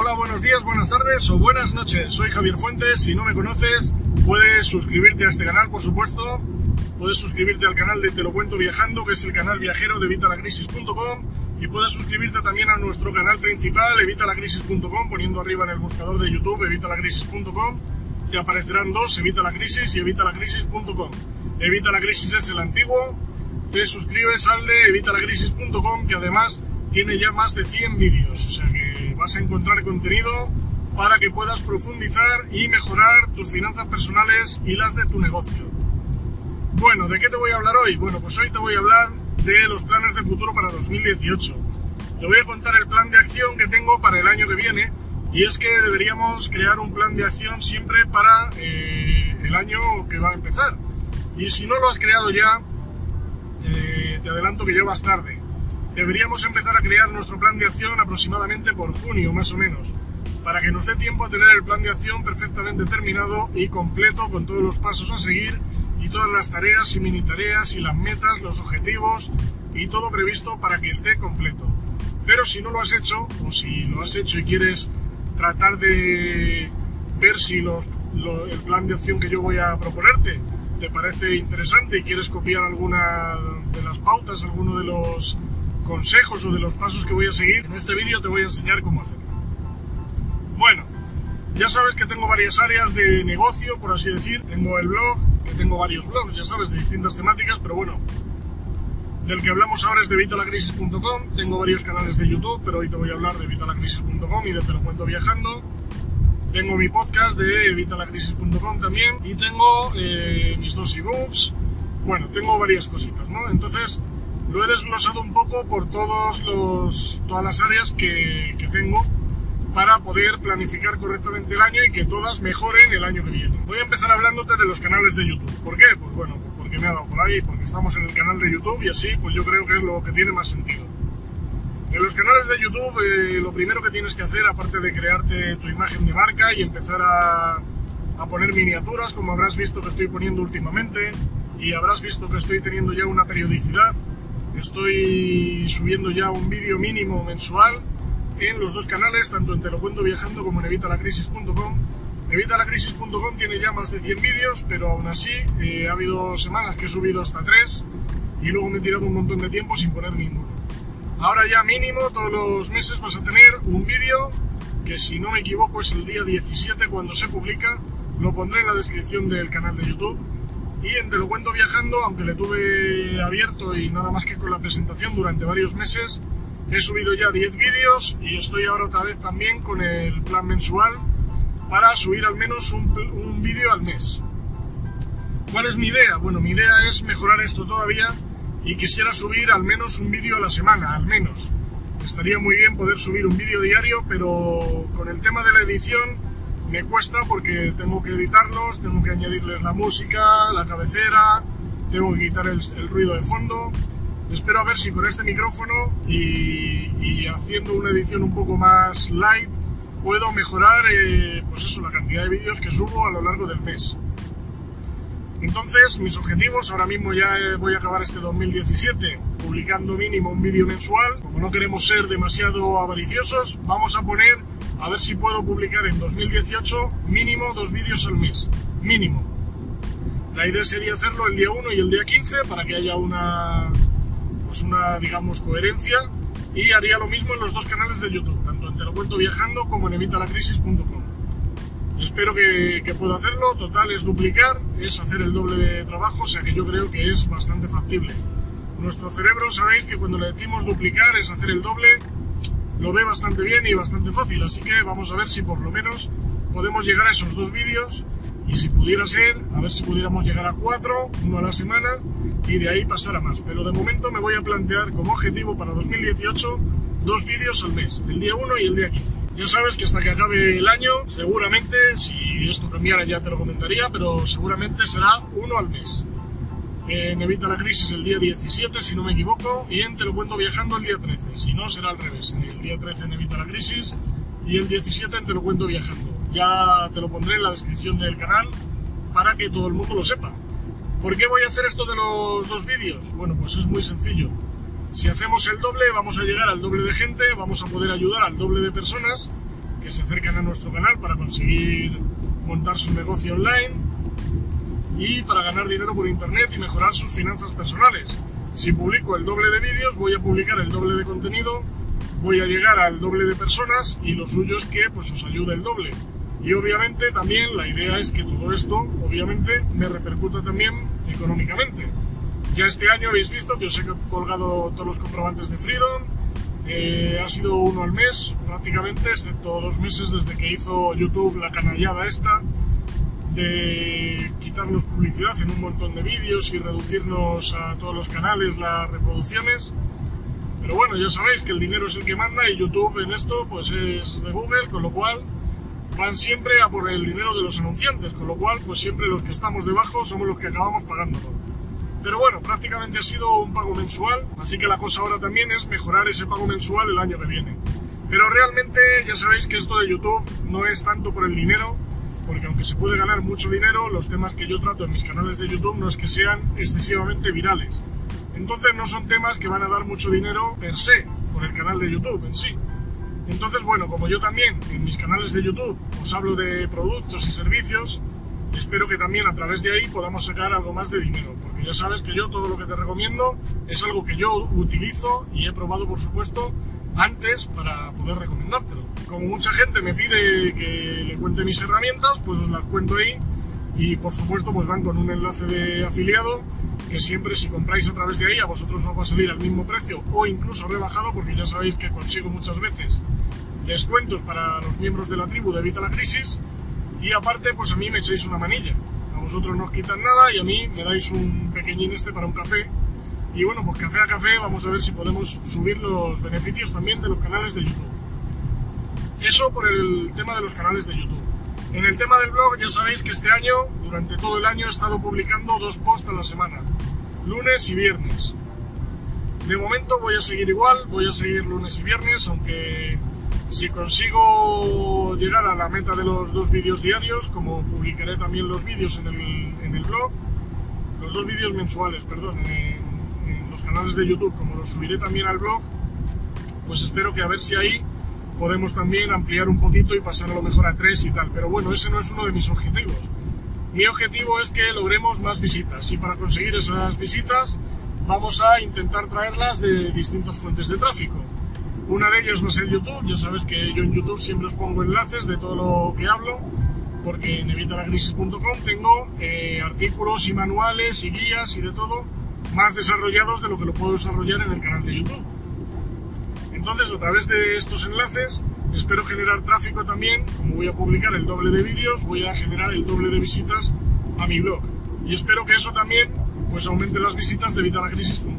Hola, buenos días, buenas tardes o buenas noches. Soy Javier Fuentes. Si no me conoces, puedes suscribirte a este canal, por supuesto. Puedes suscribirte al canal de Te lo cuento viajando, que es el canal viajero de evitalacrisis.com. Y puedes suscribirte también a nuestro canal principal, evitalacrisis.com, poniendo arriba en el buscador de YouTube evitalacrisis.com. Te aparecerán dos, Evita Crisis y evitalacrisis.com. Evita la Crisis es el antiguo. Te suscribes al de evitalacrisis.com, que además tiene ya más de 100 vídeos. O sea que vas a encontrar contenido para que puedas profundizar y mejorar tus finanzas personales y las de tu negocio. Bueno, ¿de qué te voy a hablar hoy? Bueno, pues hoy te voy a hablar de los planes de futuro para 2018. Te voy a contar el plan de acción que tengo para el año que viene y es que deberíamos crear un plan de acción siempre para eh, el año que va a empezar. Y si no lo has creado ya, eh, te adelanto que ya vas tarde. Deberíamos empezar a crear nuestro plan de acción aproximadamente por junio, más o menos, para que nos dé tiempo a tener el plan de acción perfectamente terminado y completo con todos los pasos a seguir y todas las tareas y mini tareas y las metas, los objetivos y todo previsto para que esté completo. Pero si no lo has hecho, o si lo has hecho y quieres tratar de ver si los, el plan de acción que yo voy a proponerte te parece interesante y quieres copiar alguna de las pautas, alguno de los consejos o de los pasos que voy a seguir, en este vídeo te voy a enseñar cómo hacerlo. Bueno, ya sabes que tengo varias áreas de negocio, por así decir. Tengo el blog, que tengo varios blogs, ya sabes, de distintas temáticas, pero bueno, del que hablamos ahora es de vitalacrisis.com. Tengo varios canales de YouTube, pero hoy te voy a hablar de vitalacrisis.com y de Te lo cuento viajando. Tengo mi podcast de vitalacrisis.com también y tengo eh, mis dos ebooks. Bueno, tengo varias cositas, ¿no? Entonces, lo he desglosado un poco por todos los, todas las áreas que, que tengo para poder planificar correctamente el año y que todas mejoren el año que viene. Voy a empezar hablándote de los canales de YouTube. ¿Por qué? Pues bueno, porque me ha dado por ahí, porque estamos en el canal de YouTube y así pues yo creo que es lo que tiene más sentido. En los canales de YouTube eh, lo primero que tienes que hacer, aparte de crearte tu imagen de marca y empezar a, a poner miniaturas, como habrás visto que estoy poniendo últimamente, y habrás visto que estoy teniendo ya una periodicidad, estoy subiendo ya un vídeo mínimo mensual en los dos canales, tanto en Te lo cuento viajando como en evitalacrisis.com. Evitalacrisis.com tiene ya más de 100 vídeos, pero aún así eh, ha habido semanas que he subido hasta 3 y luego me he tirado un montón de tiempo sin poner ninguno. Ahora ya mínimo todos los meses vas a tener un vídeo que si no me equivoco es el día 17 cuando se publica, lo pondré en la descripción del canal de YouTube. Y en Te lo cuento viajando, aunque le tuve abierto y nada más que con la presentación durante varios meses, He subido ya 10 vídeos y estoy ahora otra vez también con el plan mensual para subir al menos un, un vídeo al mes. ¿Cuál es mi idea? Bueno, mi idea es mejorar esto todavía y quisiera subir al menos un vídeo a la semana, al menos. Estaría muy bien poder subir un vídeo diario, pero con el tema de la edición me cuesta porque tengo que editarlos, tengo que añadirles la música, la cabecera, tengo que quitar el, ruido de fondo Espero a ver si con este micrófono y, haciendo una edición un poco más light puedo mejorar eh, pues eso, la cantidad de vídeos que subo a lo largo del mes. Entonces, mis objetivos, ahora mismo ya eh, voy a acabar este 2017 publicando mínimo un vídeo mensual. Como no queremos ser demasiado avariciosos, vamos a poner a ver si puedo publicar en 2018 mínimo dos vídeos al mes. Mínimo. La idea sería hacerlo el día 1 y el día 15 para que haya una, pues una, digamos, coherencia y haría lo mismo en los dos canales de YouTube, tanto en Te lo cuento viajando como en evitalacrisis.com. Espero que, que pueda hacerlo, total es duplicar, es hacer el doble de trabajo, o sea que yo creo que es bastante factible. Nuestro cerebro, sabéis que cuando le decimos duplicar es hacer el doble, lo ve bastante bien y bastante fácil, así que vamos a ver si por lo menos podemos llegar a esos dos vídeos y si pudiera ser, a ver si pudiéramos llegar a cuatro, uno a la semana y de ahí pasar a más. Pero de momento me voy a plantear como objetivo para 2018 dos vídeos al mes, el día 1 y el día 15. Ya sabes que hasta que acabe el año, seguramente, si esto cambiara ya te lo comentaría, pero seguramente será uno al mes. En Evita la Crisis el día 17, si no me equivoco, y en Te lo cuento viajando el día 13. Si no, será al revés. El día 13 en Evita la Crisis y el 17 en Te lo cuento viajando. Ya te lo pondré en la descripción del canal para que todo el mundo lo sepa. ¿Por qué voy a hacer esto de los dos vídeos? Bueno, pues es muy sencillo. Si hacemos el doble, vamos a llegar al doble de gente, vamos a poder ayudar al doble de personas, que se acercan a nuestro canal para conseguir montar su negocio online y para ganar dinero por internet y mejorar sus finanzas personales. Si publico el doble de vídeos, voy a publicar el doble de contenido, voy a llegar al doble de personas y lo suyo es que pues os ayude el doble. Y obviamente también la idea es que todo esto, obviamente, me repercuta también económicamente. Ya este año habéis visto que os he colgado todos los comprobantes de Freedom, eh, ha sido uno al mes prácticamente, excepto dos meses desde que hizo YouTube la canallada esta de quitarnos publicidad en un montón de vídeos y reducirnos a todos los canales las reproducciones. Pero bueno, ya sabéis que el dinero es el que manda y YouTube en esto pues es de Google, con lo cual van siempre a por el dinero de los anunciantes, con lo cual pues siempre los que estamos debajo somos los que acabamos pagándolo. Pero bueno, prácticamente ha sido un pago mensual, así que la cosa ahora también es mejorar ese pago mensual el año que viene. Pero realmente ya sabéis que esto de YouTube no es tanto por el dinero, porque aunque se puede ganar mucho dinero, los temas que yo trato en mis canales de YouTube no es que sean excesivamente virales. Entonces no son temas que van a dar mucho dinero per se, por el canal de YouTube en sí. Entonces, bueno, como yo también en mis canales de YouTube os hablo de productos y servicios, espero que también a través de ahí podamos sacar algo más de dinero, porque ya sabes que yo todo lo que te recomiendo es algo que yo utilizo y he probado, por supuesto, antes para poder recomendártelo. Como mucha gente me pide que le cuente mis herramientas, pues os las cuento ahí y por supuesto pues van con un enlace de afiliado que siempre si compráis a través de ahí a vosotros os va a salir al mismo precio o incluso rebajado porque ya sabéis que consigo muchas veces descuentos para los miembros de la tribu de Evita la Crisis y aparte pues a mí me echáis una manilla. A vosotros no os quitan nada y a mí me dais un pequeñín este para un café. Y bueno, pues café a café vamos a ver si podemos subir los beneficios también de los canales de YouTube. Eso por el tema de los canales de YouTube. En el tema del blog ya sabéis que este año, durante todo el año, he estado publicando dos posts a la semana, lunes y viernes. De momento voy a seguir igual, voy a seguir lunes y viernes, aunque si consigo llegar a la meta de los dos vídeos diarios, como publicaré también los vídeos en el, blog, los dos vídeos mensuales, perdón, en, en los canales de YouTube, como los subiré también al blog, pues espero que a ver si ahí podemos también ampliar un poquito y pasar a lo mejor a tres y tal. Pero bueno, ese no es uno de mis objetivos. Mi objetivo es que logremos más visitas y para conseguir esas visitas vamos a intentar traerlas de distintas fuentes de tráfico. Una de ellas va a ser YouTube, ya sabes que yo en YouTube siempre os pongo enlaces de todo lo que hablo, porque en evitalacrisis.com tengo eh, artículos y manuales y guías y de todo más desarrollados de lo que lo puedo desarrollar en el canal de YouTube. Entonces, a través de estos enlaces, espero generar tráfico también. Como voy a publicar el doble de vídeos, voy a generar el doble de visitas a mi blog. Y espero que eso también pues aumente las visitas de vitalacrisis.com.